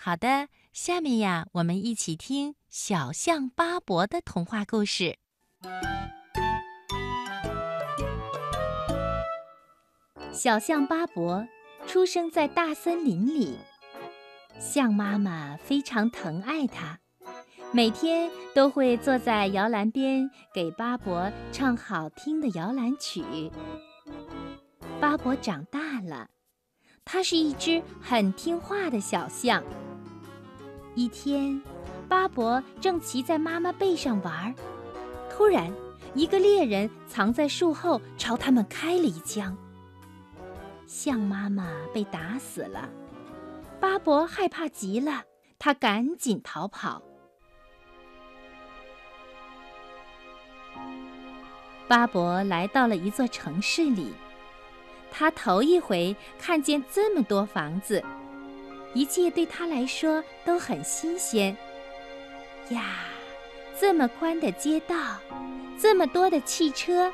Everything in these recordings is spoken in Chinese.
好的，下面呀，我们一起听小象巴伯的童话故事。小象巴伯出生在大森林里，象妈妈非常疼爱他，每天都会坐在摇篮边给巴伯唱好听的摇篮曲。巴伯长大了，它是一只很听话的小象。一天，巴伯正骑在妈妈背上玩，突然，一个猎人藏在树后朝他们开了一枪。象妈妈被打死了，巴伯害怕极了，他赶紧逃跑。巴伯来到了一座城市里，他头一回看见这么多房子，一切对他来说都很新鲜。呀，这么宽的街道，这么多的汽车，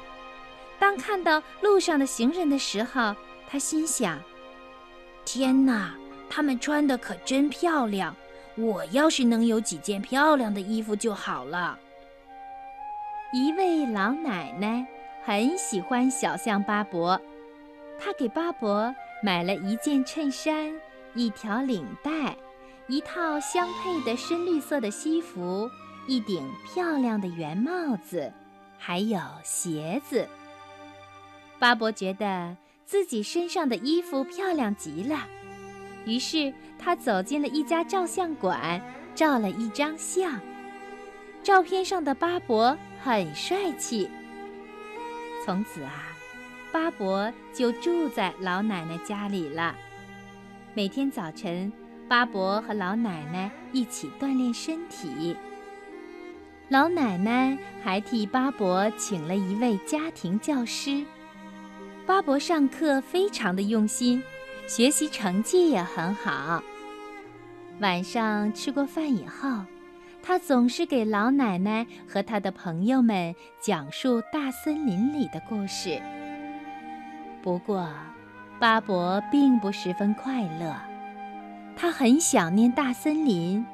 当看到路上的行人的时候。他心想：“天哪，他们穿的可真漂亮！我要是能有几件漂亮的衣服就好了。”一位老奶奶很喜欢小象巴伯，她给巴伯买了一件衬衫、一条领带、一套相配的深绿色的西服、一顶漂亮的圆帽子，还有鞋子。巴伯觉得。自己身上的衣服漂亮极了，于是他走进了一家照相馆，照了一张相。照片上的巴伯很帅气。从此啊，巴伯就住在老奶奶家里了。每天早晨，巴伯和老奶奶一起锻炼身体。老奶奶还替巴伯请了一位家庭教师。巴伯上课非常的用心，学习成绩也很好。晚上吃过饭以后，他总是给老奶奶和他的朋友们讲述大森林里的故事。不过，巴伯并不十分快乐，他很想念大森林，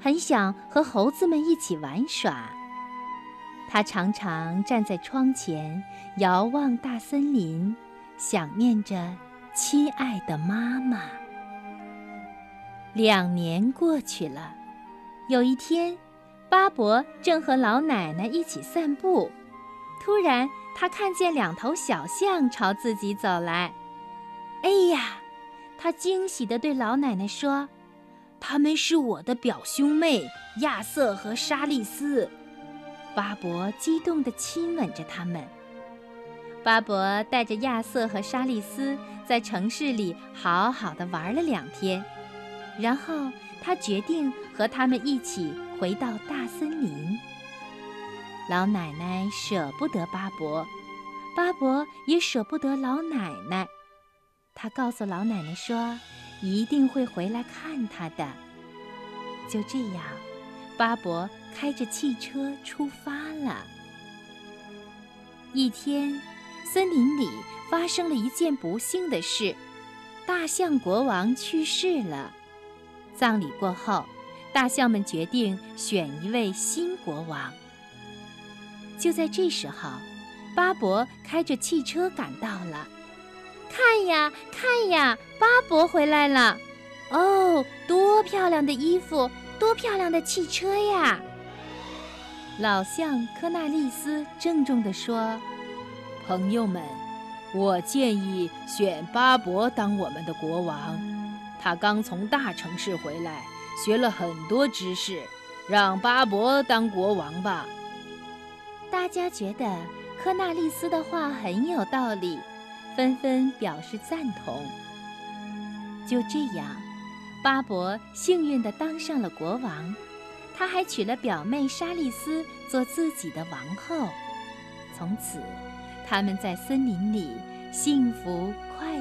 很想和猴子们一起玩耍。他常常站在窗前，遥望大森林，想念着亲爱的妈妈。两年过去了，有一天，巴伯正和老奶奶一起散步，突然他看见两头小象朝自己走来。哎呀！他惊喜地对老奶奶说：“他们是我的表兄妹亚瑟和莎莉丝。”巴伯激动地亲吻着他们。巴伯带着亚瑟和莎莉丝在城市里好好的玩了两天，然后他决定和他们一起回到大森林。老奶奶舍不得巴伯，巴伯也舍不得老奶奶。他告诉老奶奶说，一定会回来看他的。就这样。巴伯开着汽车出发了。一天，森林里发生了一件不幸的事：大象国王去世了。葬礼过后，大象们决定选一位新国王。就在这时候，巴伯开着汽车赶到了。看呀，看呀，巴伯回来了！哦，多漂亮的衣服！多漂亮的汽车呀！老象科纳利斯郑重地说：“朋友们，我建议选巴伯当我们的国王。他刚从大城市回来，学了很多知识，让巴伯当国王吧。”大家觉得科纳利斯的话很有道理，纷纷表示赞同。就这样。巴伯幸运地当上了国王，他还娶了表妹莎莉丝做自己的王后。从此，他们在森林里幸福快。